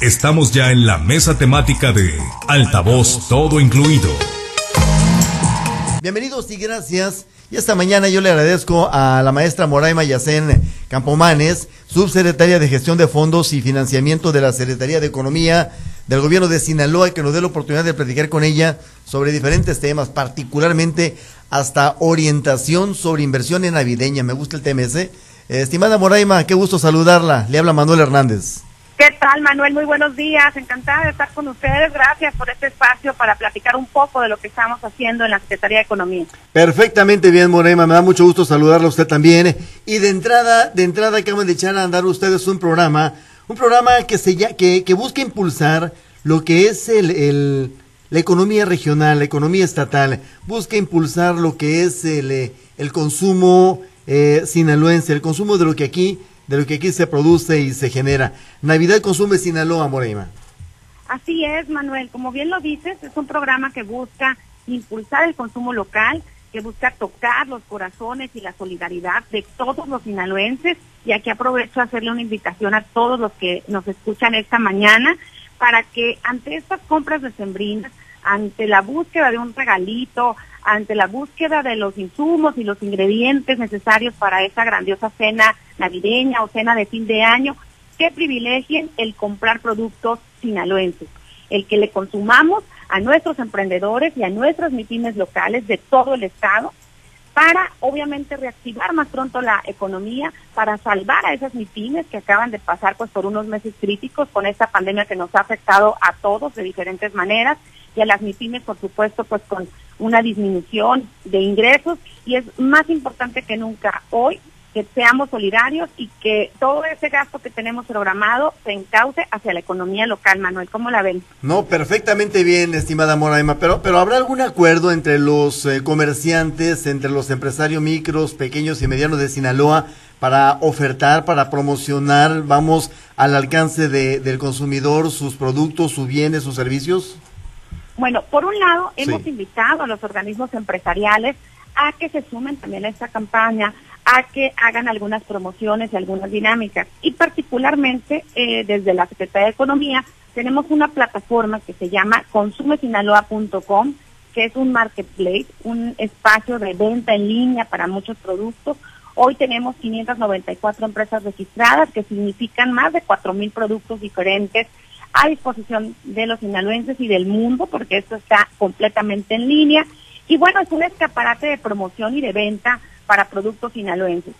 Estamos ya en la mesa temática de Altavoz Todo Incluido. Bienvenidos y gracias. Y esta mañana yo le agradezco a la maestra Moraima Yacén Campomanes, subsecretaria de Gestión de Fondos y Financiamiento de la Secretaría de Economía del Gobierno de Sinaloa, que nos dé la oportunidad de platicar con ella sobre diferentes temas, particularmente hasta orientación sobre inversión en navideña. Me gusta el tema estimada Moraima, qué gusto saludarla. Le habla Manuel Hernández. ¿Qué tal, Manuel? Muy buenos días. Encantada de estar con ustedes. Gracias por este espacio para platicar un poco de lo que estamos haciendo en la Secretaría de Economía. Perfectamente bien, Morema. Me da mucho gusto saludarla a usted también. Y de entrada, de entrada acaban de echar a andar ustedes un programa, un programa que se que, que busca impulsar lo que es el, el, la economía regional, la economía estatal. Busca impulsar lo que es el, eh, el consumo eh, sinaloense, el consumo de lo que aquí de lo que aquí se produce y se genera. Navidad Consume Sinaloa, Moreima. Así es, Manuel. Como bien lo dices, es un programa que busca impulsar el consumo local, que busca tocar los corazones y la solidaridad de todos los sinaloenses. Y aquí aprovecho a hacerle una invitación a todos los que nos escuchan esta mañana para que ante estas compras de sembrinas, ante la búsqueda de un regalito, ante la búsqueda de los insumos y los ingredientes necesarios para esa grandiosa cena navideña o cena de fin de año, que privilegien el comprar productos sinaloenses, el que le consumamos a nuestros emprendedores y a nuestras mítines locales de todo el estado para obviamente reactivar más pronto la economía, para salvar a esas mítines que acaban de pasar pues por unos meses críticos con esta pandemia que nos ha afectado a todos de diferentes maneras y a las MIPIMES, por supuesto, pues con una disminución de ingresos y es más importante que nunca hoy que seamos solidarios y que todo ese gasto que tenemos programado se encauce hacia la economía local, Manuel. ¿Cómo la ven? No, perfectamente bien, estimada Moraima, pero, pero ¿habrá algún acuerdo entre los eh, comerciantes, entre los empresarios micros, pequeños y medianos de Sinaloa para ofertar, para promocionar, vamos, al alcance de, del consumidor sus productos, sus bienes, sus servicios? Bueno, por un lado, hemos invitado a los organismos empresariales a que se sumen también a esta campaña, a que hagan algunas promociones y algunas dinámicas. Y particularmente eh, desde la Secretaría de Economía tenemos una plataforma que se llama consumesinaloa.com, que es un marketplace, un espacio de venta en línea para muchos productos. Hoy tenemos 594 empresas registradas, que significan más de 4.000 productos diferentes a disposición de los sinaloenses y del mundo, porque esto está completamente en línea. Y bueno, es un escaparate de promoción y de venta para productos sinaloenses.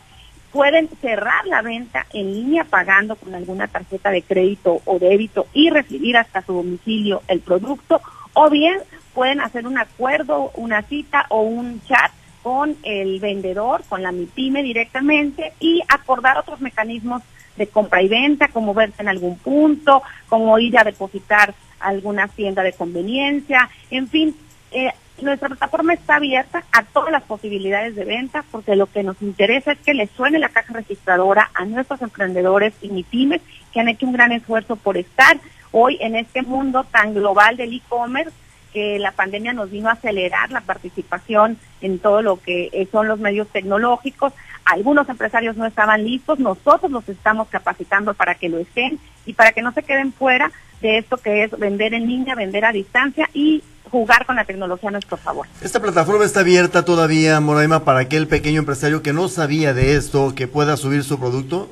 Pueden cerrar la venta en línea pagando con alguna tarjeta de crédito o débito y recibir hasta su domicilio el producto, o bien pueden hacer un acuerdo, una cita o un chat con el vendedor, con la MIPYME directamente y acordar otros mecanismos de compra y venta, como verse en algún punto, como ir a depositar alguna tienda de conveniencia, en fin, eh, nuestra plataforma está abierta a todas las posibilidades de venta porque lo que nos interesa es que le suene la caja registradora a nuestros emprendedores y MIPIMES que han hecho un gran esfuerzo por estar hoy en este mundo tan global del e-commerce que la pandemia nos vino a acelerar la participación en todo lo que son los medios tecnológicos. Algunos empresarios no estaban listos, nosotros los estamos capacitando para que lo estén y para que no se queden fuera de esto que es vender en línea, vender a distancia y jugar con la tecnología a nuestro favor. ¿Esta plataforma está abierta todavía, Moraima, para aquel pequeño empresario que no sabía de esto, que pueda subir su producto?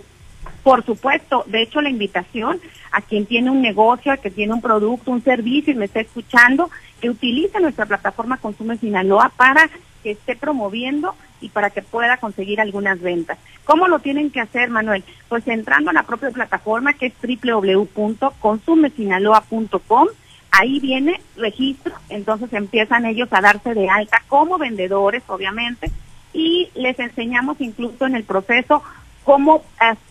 Por supuesto, de hecho la invitación a quien tiene un negocio, a quien tiene un producto, un servicio y me está escuchando, que utilice nuestra plataforma Consume Sinaloa para que esté promoviendo y para que pueda conseguir algunas ventas. ¿Cómo lo tienen que hacer, Manuel? Pues entrando a la propia plataforma que es www.consumesinaloa.com, ahí viene registro, entonces empiezan ellos a darse de alta como vendedores, obviamente, y les enseñamos incluso en el proceso cómo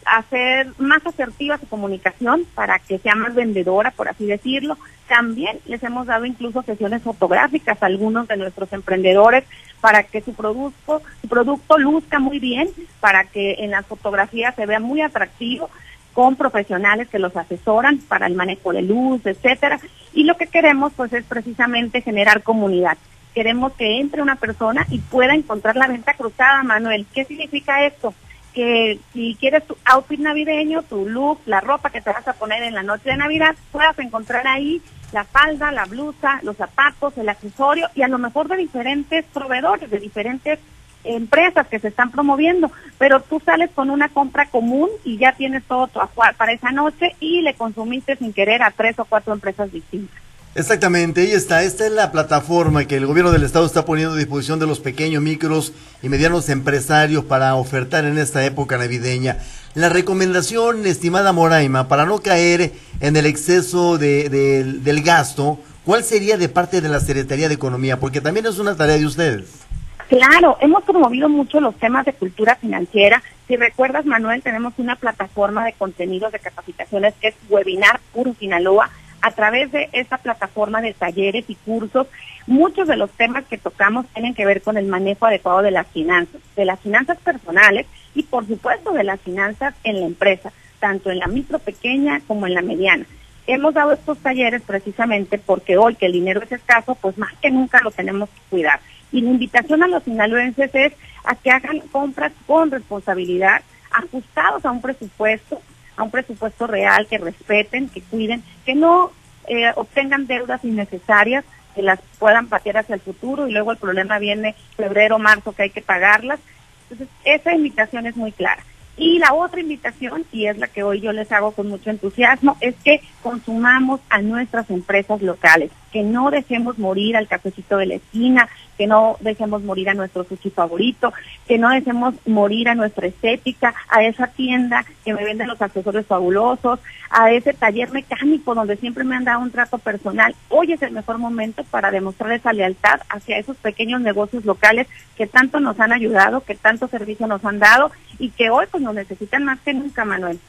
hacer más asertiva su comunicación para que sea más vendedora, por así decirlo. También les hemos dado incluso sesiones fotográficas a algunos de nuestros emprendedores para que su producto, su producto luzca muy bien, para que en las fotografías se vea muy atractivo con profesionales que los asesoran para el manejo de luz, etcétera. Y lo que queremos pues es precisamente generar comunidad. Queremos que entre una persona y pueda encontrar la venta cruzada, Manuel. ¿Qué significa esto? Que si quieres tu outfit navideño, tu look, la ropa que te vas a poner en la noche de Navidad, puedas encontrar ahí la falda, la blusa, los zapatos, el accesorio y a lo mejor de diferentes proveedores, de diferentes empresas que se están promoviendo, pero tú sales con una compra común y ya tienes todo tu para esa noche y le consumiste sin querer a tres o cuatro empresas distintas. Exactamente, ahí está. Esta es la plataforma que el gobierno del estado está poniendo a disposición de los pequeños, micros y medianos empresarios para ofertar en esta época navideña. La recomendación, estimada Moraima, para no caer en el exceso de, del gasto, ¿cuál sería de parte de la Secretaría de Economía? Porque también es una tarea de ustedes. Claro, hemos promovido mucho los temas de cultura financiera. Si recuerdas, Manuel, tenemos una plataforma de contenidos de capacitaciones que es Webinar Puro Sinaloa a través de esta plataforma de talleres y cursos, muchos de los temas que tocamos tienen que ver con el manejo adecuado de las finanzas, de las finanzas personales y por supuesto de las finanzas en la empresa, tanto en la micro pequeña como en la mediana. Hemos dado estos talleres precisamente porque hoy que el dinero es escaso, pues más que nunca lo tenemos que cuidar. Y la invitación a los sinaloenses es a que hagan compras con responsabilidad, ajustados a un presupuesto, a un presupuesto real, que respeten, que cuiden, que no eh, obtengan deudas innecesarias, que las puedan patear hacia el futuro y luego el problema viene febrero, marzo, que hay que pagarlas. Entonces, esa invitación es muy clara. Y la otra invitación, y es la que hoy yo les hago con mucho entusiasmo, es que consumamos a nuestras empresas locales, que no dejemos morir al cafecito de la esquina, que no dejemos morir a nuestro sushi favorito, que no dejemos morir a nuestra estética, a esa tienda que me venden los accesorios fabulosos, a ese taller mecánico donde siempre me han dado un trato personal. Hoy es el mejor momento para demostrar esa lealtad hacia esos pequeños negocios locales que tanto nos han ayudado, que tanto servicio nos han dado y que hoy pues nos necesitan más que nunca, Manuel.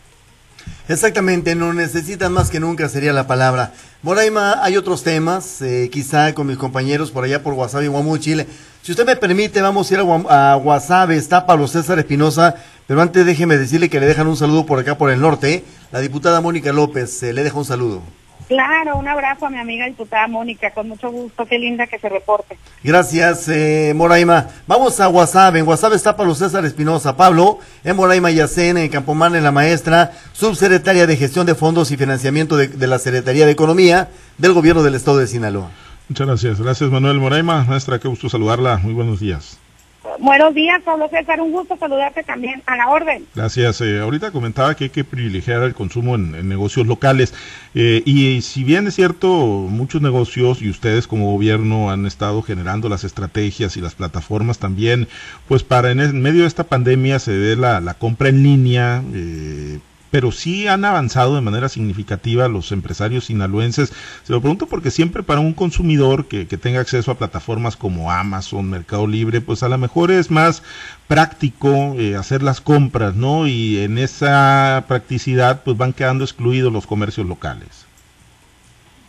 Exactamente, no necesitan más que nunca sería la palabra. Moraima, hay otros temas, eh, quizá con mis compañeros por allá por WhatsApp y Guamú, Chile. Si usted me permite, vamos a ir a, WhatsApp, está Pablo César Espinosa, pero antes déjeme decirle que le dejan un saludo por acá por el norte. La diputada Mónica López eh, le deja un saludo. Claro, un abrazo a mi amiga diputada Mónica, con mucho gusto, qué linda que se reporte. Gracias, eh, Moraima. Vamos a WhatsApp, en WhatsApp está Pablo César Espinosa. Pablo, en Moraima Yacén, en Campomán, en la maestra, subsecretaria de Gestión de Fondos y Financiamiento de, de la Secretaría de Economía del Gobierno del Estado de Sinaloa. Muchas gracias, gracias Manuel Moraima, maestra, qué gusto saludarla, muy buenos días. Buenos días, Pablo César. Un gusto saludarte también a la orden. Gracias. Eh, ahorita comentaba que hay que privilegiar el consumo en, negocios locales. Eh, y si bien es cierto, muchos negocios y ustedes como gobierno han estado generando las estrategias y las plataformas también, pues para en, medio de esta pandemia se dé la, la compra en línea. Eh, pero sí han avanzado de manera significativa los empresarios sinaloenses. Se lo pregunto porque siempre para un consumidor que, tenga acceso a plataformas como Amazon, Mercado Libre, pues a lo mejor es más práctico eh, hacer las compras, ¿no? Y en esa practicidad pues van quedando excluidos los comercios locales.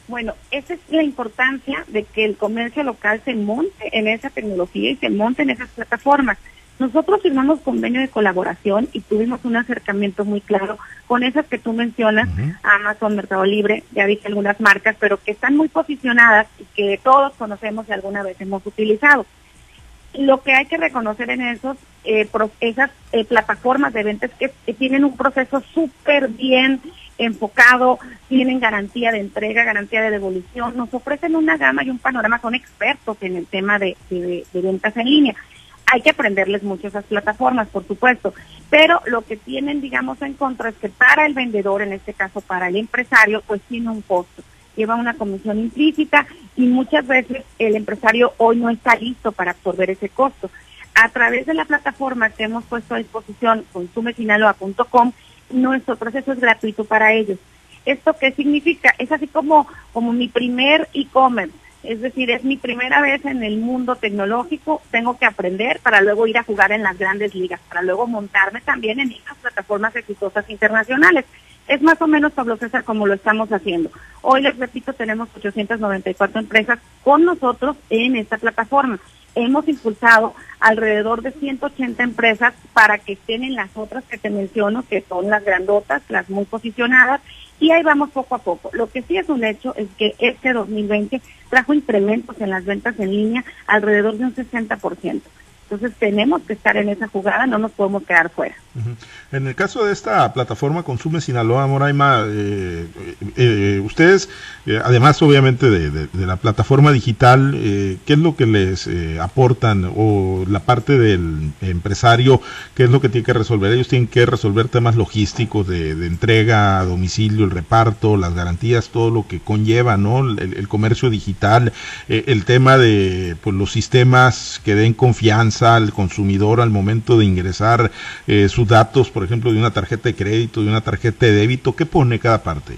Bueno, esa es la importancia de que el comercio local se monte en esa tecnología y se monte en esas plataformas. Nosotros firmamos convenio de colaboración y tuvimos un acercamiento muy claro con esas que tú mencionas, Amazon, Mercado Libre, ya dije algunas marcas, pero que están muy posicionadas y que todos conocemos y alguna vez hemos utilizado. Lo que hay que reconocer en esos, eh, esas eh, plataformas de ventas que, que tienen un proceso súper bien enfocado, tienen garantía de entrega, garantía de devolución, nos ofrecen una gama y un panorama, son expertos en el tema de ventas en línea hay que aprenderles mucho esas plataformas, por supuesto, pero lo que tienen, digamos, en contra es que para el vendedor, en este caso para el empresario, pues tiene un costo, lleva una comisión implícita y muchas veces el empresario hoy no está listo para absorber ese costo. A través de la plataforma que hemos puesto a disposición, consumesinaloa.com, nuestro proceso es gratuito para ellos. ¿Esto qué significa? Es así como, como mi primer e-commerce es decir, es mi primera vez en el mundo tecnológico, tengo que aprender para luego ir a jugar en las grandes ligas, para luego montarme también en estas plataformas exitosas internacionales. Es más o menos, Pablo César, como lo estamos haciendo. Hoy, les repito, tenemos 894 empresas con nosotros en esta plataforma. Hemos impulsado alrededor de 180 empresas para que estén en las otras que te menciono, que son las grandotas, las muy posicionadas, y ahí vamos poco a poco. Lo que sí es un hecho es que este 2020 trajo incrementos en las ventas en línea alrededor de un 60%. Entonces tenemos que estar en esa jugada, no nos podemos quedar fuera. En el caso de esta plataforma Consume Sinaloa, Moraima, eh, eh, ustedes, eh, además obviamente de, la plataforma digital, ¿qué es lo que les aportan o la parte del empresario, qué es lo que tiene que resolver? Ellos tienen que resolver temas logísticos de, entrega a domicilio, el reparto, las garantías, todo lo que conlleva, ¿no? El, comercio digital, el tema de pues, los sistemas que den al consumidor al momento de ingresar eh, sus datos, por ejemplo, de una tarjeta de crédito, de una tarjeta de débito? ¿Qué pone cada parte?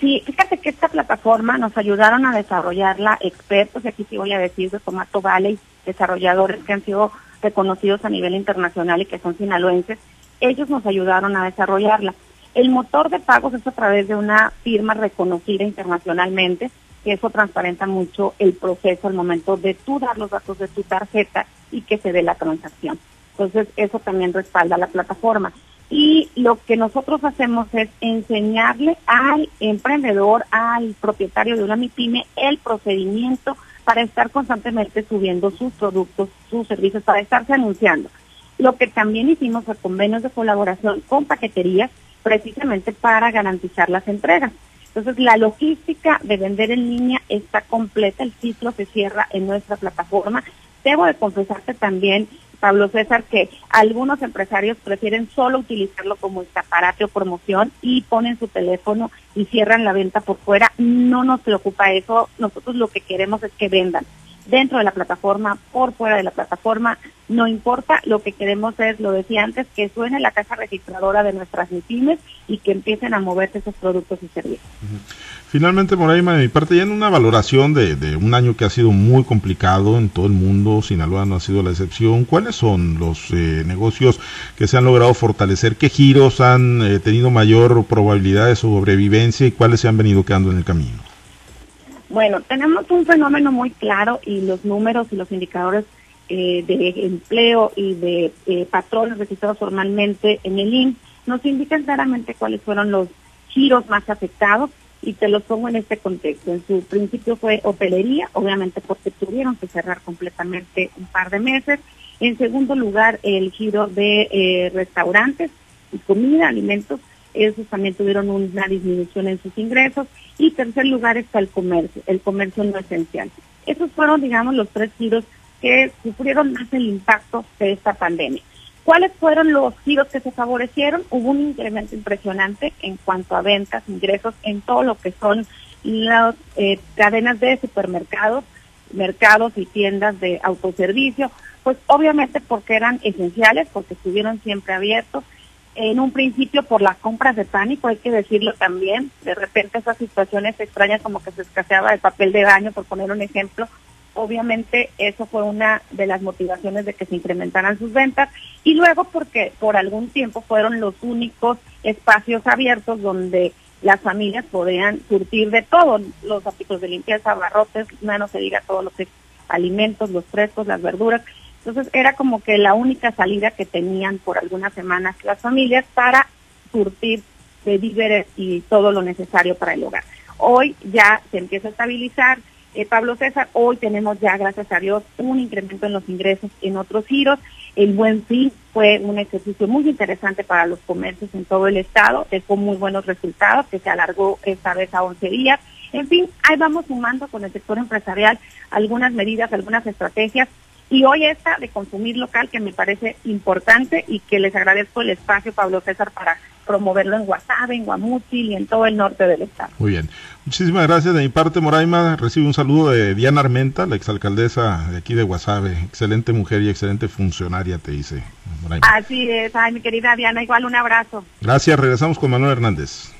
Sí, fíjate que esta plataforma nos ayudaron a desarrollarla expertos, y aquí sí voy a decir de Tomato Valley, desarrolladores que han sido reconocidos a nivel internacional y que son sinaloenses, ellos nos ayudaron a desarrollarla. El motor de pagos es a través de una firma reconocida internacionalmente, que eso transparenta mucho el proceso al momento de tú dar los datos de tu tarjeta y que se dé la transacción. Entonces, eso también respalda la plataforma. Y lo que nosotros hacemos es enseñarle al emprendedor, al propietario de una MIPYME, el procedimiento para estar constantemente subiendo sus productos, sus servicios, para estarse anunciando. Lo que también hicimos fue convenios de colaboración con paqueterías, precisamente para garantizar las entregas. Entonces, la logística de vender en línea está completa, el ciclo se cierra en nuestra plataforma. Debo de confesarte también, Pablo César, que algunos empresarios prefieren solo utilizarlo como escaparate o promoción y ponen su teléfono y cierran la venta por fuera. No nos preocupa eso, nosotros lo que queremos es que vendan dentro de la plataforma, por fuera de la plataforma, no importa, lo que queremos es, lo decía antes, que suene la caja registradora de nuestras pymes y que empiecen a moverse esos productos y servicios. Finalmente, Moraima, de mi parte, ya en una valoración de, un año que ha sido muy complicado en todo el mundo, Sinaloa no ha sido la excepción, ¿cuáles son los eh, negocios que se han logrado fortalecer? ¿Qué giros han eh, tenido mayor probabilidad de sobrevivencia y cuáles se han venido quedando en el camino? Bueno, tenemos un fenómeno muy claro y los números y los indicadores eh, de empleo y de eh, patrones registrados formalmente en el IN nos indican claramente cuáles fueron los giros más afectados y te los pongo en este contexto. En su principio fue hotelería, obviamente porque tuvieron que cerrar completamente un par de meses. En segundo lugar, el giro de eh, restaurantes y comida, alimentos, esos también tuvieron una disminución en sus ingresos. Y tercer lugar está el comercio, el comercio no esencial. Esos fueron, digamos, los tres giros que sufrieron más el impacto de esta pandemia. ¿Cuáles fueron los giros que se favorecieron? Hubo un incremento impresionante en cuanto a ventas, ingresos en todo lo que son las eh, cadenas de supermercados, mercados y tiendas de autoservicio, pues obviamente porque eran esenciales, porque estuvieron siempre abiertos en un principio por las compras de pánico, hay que decirlo también, de repente esas situaciones extrañas como que se escaseaba el papel de baño, por poner un ejemplo, obviamente eso fue una de las motivaciones de que se incrementaran sus ventas. Y luego porque por algún tiempo fueron los únicos espacios abiertos donde las familias podían surtir de todo, los artículos de limpieza, barrotes, no se diga todo lo que es alimentos, los frescos, las verduras, entonces era como que la única salida que tenían por algunas semanas las familias para surtir de víveres y todo lo necesario para el hogar. Hoy ya se empieza a estabilizar. Eh, Pablo César, hoy tenemos ya, gracias a Dios, un incremento en los ingresos en otros giros. El buen fin fue un ejercicio muy interesante para los comercios en todo el estado, dejó muy buenos resultados, que se alargó esta vez a 11 días. En fin, ahí vamos sumando con el sector empresarial algunas medidas, algunas estrategias y hoy esta de consumir local que me parece importante y que les agradezco el espacio, Pablo César, para promoverlo en Guasave, en Guamúchil y en todo el norte del estado. Muy bien. Muchísimas gracias. De mi parte, Moraima, recibe un saludo de Diana Armenta, la exalcaldesa de aquí de Guasave. Excelente mujer y excelente funcionaria, te dice. Moraima. Así es. Ay, mi querida Diana, igual un abrazo. Gracias. Regresamos con Manuel Hernández.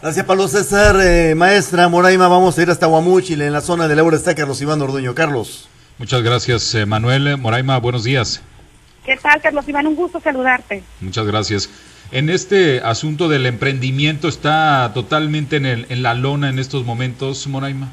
Gracias, Pablo César. Eh, maestra Moraima, vamos a ir hasta Guamúchil, en la zona del Euro está Carlos Iván Orduño. Carlos. Muchas gracias, eh, Manuel. Moraima, buenos días. ¿Qué tal, Carlos Iván? Un gusto saludarte. Muchas gracias. En este asunto del emprendimiento, ¿está totalmente en, el, en la lona en estos momentos, Moraima?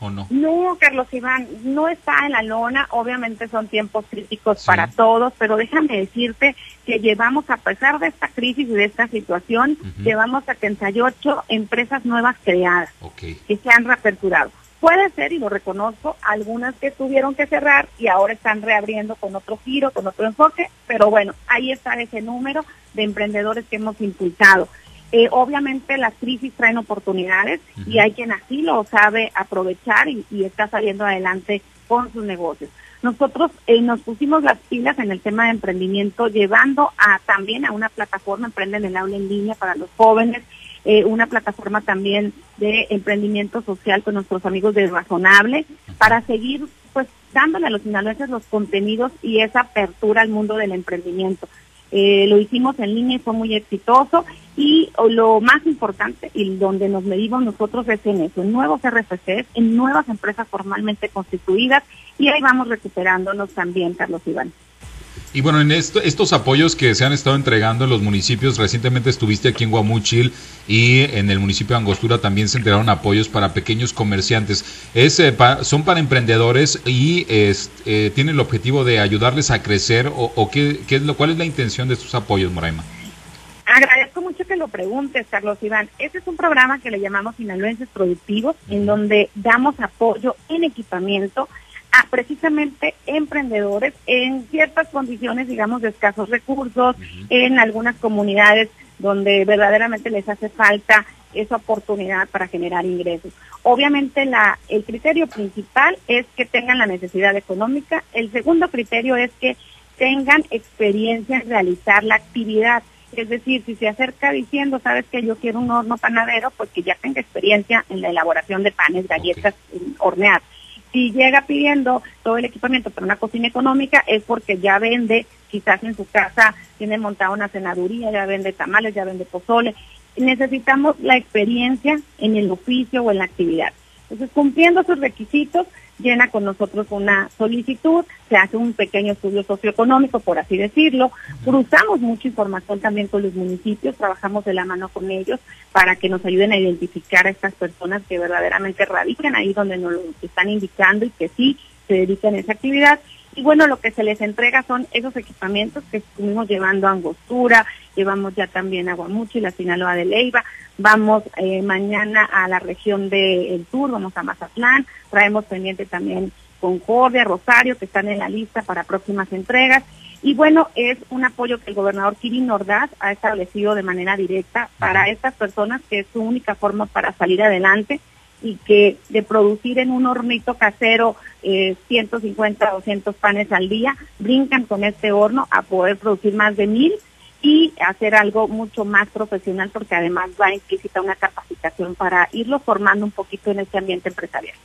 ¿O no? No, Carlos Iván, no está en la lona. Obviamente son tiempos críticos para todos, pero déjame decirte que llevamos, a pesar de esta crisis y de esta situación, llevamos a 38 empresas nuevas creadas que se han reaperturado. Puede ser, y lo reconozco, algunas que tuvieron que cerrar y ahora están reabriendo con otro giro, con otro enfoque, pero bueno, ahí está ese número de emprendedores que hemos impulsado. Eh, obviamente las crisis traen oportunidades y hay quien así lo sabe aprovechar y, está saliendo adelante con sus negocios. Nosotros eh, nos pusimos las pilas en el tema de emprendimiento, llevando a también a una plataforma Emprenden el Aula en línea para los jóvenes, eh, una plataforma también de emprendimiento social con nuestros amigos de Razonable, para seguir pues dándole a los sinaloenses los contenidos y esa apertura al mundo del emprendimiento. Eh, lo hicimos en línea y fue muy exitoso y lo más importante y donde nos medimos nosotros es en eso, en nuevos RFCs, en nuevas empresas formalmente constituidas y ahí vamos recuperándonos también, Carlos Iván. Y bueno, en esto, estos apoyos que se han estado entregando en los municipios, recientemente estuviste aquí en Guamuchil y en el municipio de Angostura también se entregaron apoyos para pequeños comerciantes. Es, eh, son para emprendedores y eh, tienen el objetivo de ayudarles a crecer o, qué, qué, es lo, cuál es la intención de estos apoyos, Moraima. Agradezco mucho que lo preguntes, Carlos Iván. Este es un programa que le llamamos Sinaloenses Productivos, en donde damos apoyo en equipamiento a precisamente emprendedores en ciertas condiciones, digamos, de escasos recursos, en algunas comunidades donde verdaderamente les hace falta esa oportunidad para generar ingresos. Obviamente la, el criterio principal es que tengan la necesidad económica. El segundo criterio es que tengan experiencia en realizar la actividad. Es decir, si se acerca diciendo, sabes que yo quiero un horno panadero, pues que ya tenga experiencia en la elaboración de panes, galletas, horneadas si llega pidiendo todo el equipamiento para una cocina económica es porque ya vende, quizás en su casa tiene montada una cenaduría, ya vende tamales, ya vende pozole. Necesitamos la experiencia en el oficio o en la actividad. Entonces, cumpliendo esos requisitos, llena con nosotros una solicitud, se hace un pequeño estudio socioeconómico, por así decirlo, cruzamos mucha información también con los municipios, trabajamos de la mano con ellos para que nos ayuden a identificar a estas personas que verdaderamente radican ahí donde nos lo están indicando y que sí se dedican a esa actividad y bueno, lo que se les entrega son esos equipamientos que estuvimos llevando a Angostura, llevamos ya también a Guamuchi, la Sinaloa de Leiva, vamos eh, mañana a la región del Sur, vamos a Mazatlán, traemos pendiente también Concordia, Rosario, que están en la lista para próximas entregas. Y bueno, es un apoyo que el gobernador Kirin Ordaz ha establecido de manera directa para estas personas, que es su única forma para salir adelante y que de producir en un hornito casero eh, 150, 200 panes al día, brincan con este horno a poder producir más de mil y hacer algo mucho más profesional porque además va implícita una capacitación para irlo formando un poquito en este ambiente empresarial.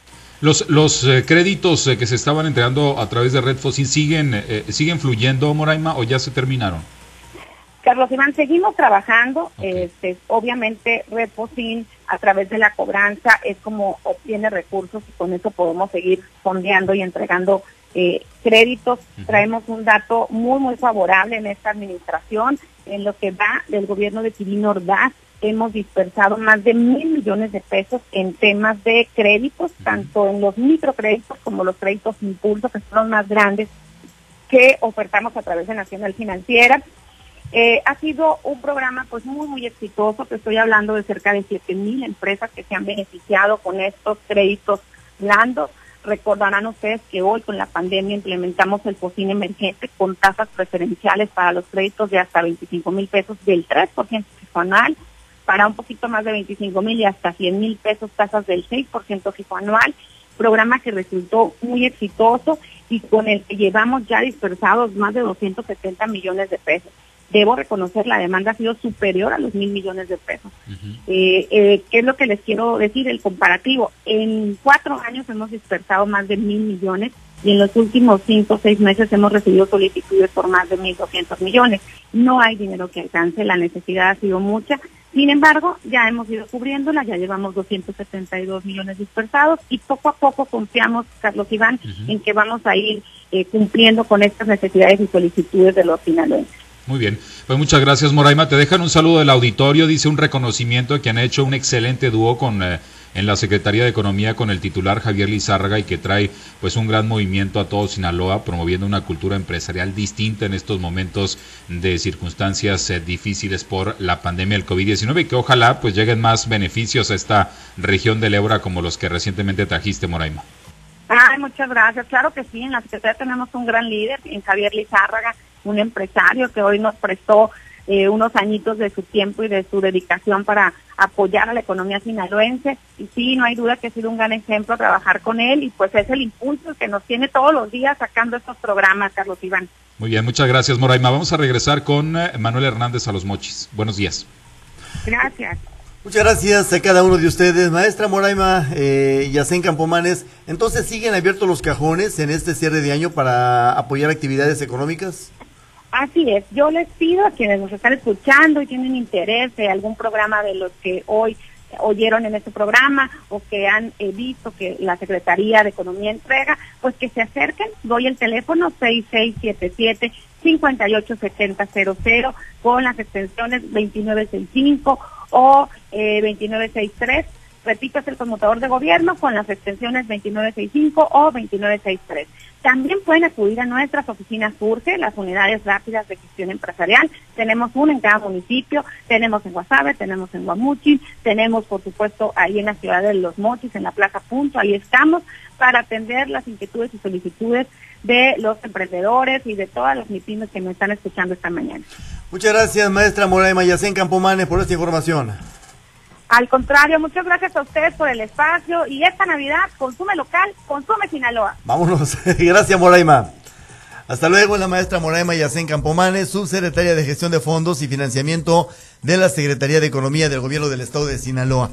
Los, los eh, créditos eh, que se estaban entregando a través de Red Fossil siguen, eh, siguen fluyendo, Moraima, o ya se terminaron? Carlos Iván, seguimos trabajando. Este, obviamente, Reposin a través de la cobranza es como obtiene recursos y con eso podemos seguir fondeando y entregando eh, créditos. Traemos un dato muy, muy favorable en esta administración. En lo que va del gobierno de Quirino Ordaz, hemos dispersado más de mil millones de pesos en temas de créditos, tanto en los microcréditos como los créditos impulso, que son los más grandes que ofertamos a través de Nacional Financiera. Eh, ha sido un programa pues muy muy exitoso, que estoy hablando de cerca de siete mil empresas que se han beneficiado con estos créditos blandos. Recordarán ustedes que hoy con la pandemia implementamos el POSIN emergente con tasas preferenciales para los créditos de hasta 25 mil pesos del 3% anual, para un poquito más de 25 mil y hasta 100 mil pesos tasas del 6% fijo anual, programa que resultó muy exitoso y con el que llevamos ya dispersados más de 270 millones de pesos debo reconocer, la demanda ha sido superior a los mil millones de pesos. Eh, eh, ¿Qué es lo que les quiero decir? El comparativo. En cuatro años hemos dispersado más de mil millones y en los últimos cinco o seis meses hemos recibido solicitudes por más de mil doscientos millones. No hay dinero que alcance, la necesidad ha sido mucha. Sin embargo, ya hemos ido cubriéndola, ya llevamos 272 millones dispersados y poco a poco confiamos, Carlos Iván, en que vamos a ir eh, cumpliendo con estas necesidades y solicitudes de los finaleños. Muy bien, pues muchas gracias Moraima. Te dejan un saludo del auditorio, dice un reconocimiento que han hecho un excelente dúo con, eh, en la Secretaría de Economía con el titular Javier Lizárraga y que trae pues un gran movimiento a todo Sinaloa, promoviendo una cultura empresarial distinta en estos momentos de circunstancias eh, difíciles por la pandemia del COVID-19 y que ojalá pues lleguen más beneficios a esta región del Ebra como los que recientemente trajiste, Moraima. Ay, muchas gracias. Claro que sí, en la Secretaría tenemos un gran líder, en Javier Lizárraga, un empresario que hoy nos prestó eh, unos añitos de su tiempo y de su dedicación para apoyar a la economía sinaloense. Y sí, no hay duda que ha sido un gran ejemplo trabajar con él y pues es el impulso que nos tiene todos los días sacando estos programas, Carlos Iván. Muy bien, muchas gracias, Moraima. Vamos a regresar con eh, Manuel Hernández a los Mochis. Buenos días. Gracias. Muchas gracias a cada uno de ustedes. Maestra Moraima eh, Yacén Campomanes, entonces siguen abiertos los cajones en este cierre de año para apoyar actividades económicas. Así es, yo les pido a quienes nos están escuchando y tienen interés de algún programa de los que hoy oyeron en este programa o que han eh, visto que la Secretaría de Economía entrega, pues que se acerquen. Doy el teléfono 6677 587000 con las extensiones 2965 o eh, 2963. Repito, es el conmutador de gobierno con las extensiones 2965 o 2963. También pueden acudir a nuestras oficinas Surge, las unidades rápidas de gestión empresarial. Tenemos una en cada municipio, tenemos en Guasave, tenemos en Guamuchi, tenemos por supuesto ahí en la ciudad de Los Mochis, en la Plaza Punto, ahí estamos para atender las inquietudes y solicitudes de los emprendedores y de todas las MIPIMES que me están escuchando esta mañana. Muchas gracias, maestra Moraima Yacén Campomanes, por esta información. Al contrario, muchas gracias a ustedes por el espacio y esta Navidad consume local, consume Sinaloa. Vámonos. gracias, Moraima. Hasta luego, la maestra Moraima Yacén Campomanes, subsecretaria de Gestión de Fondos y Financiamiento de la Secretaría de Economía del Gobierno del Estado de Sinaloa.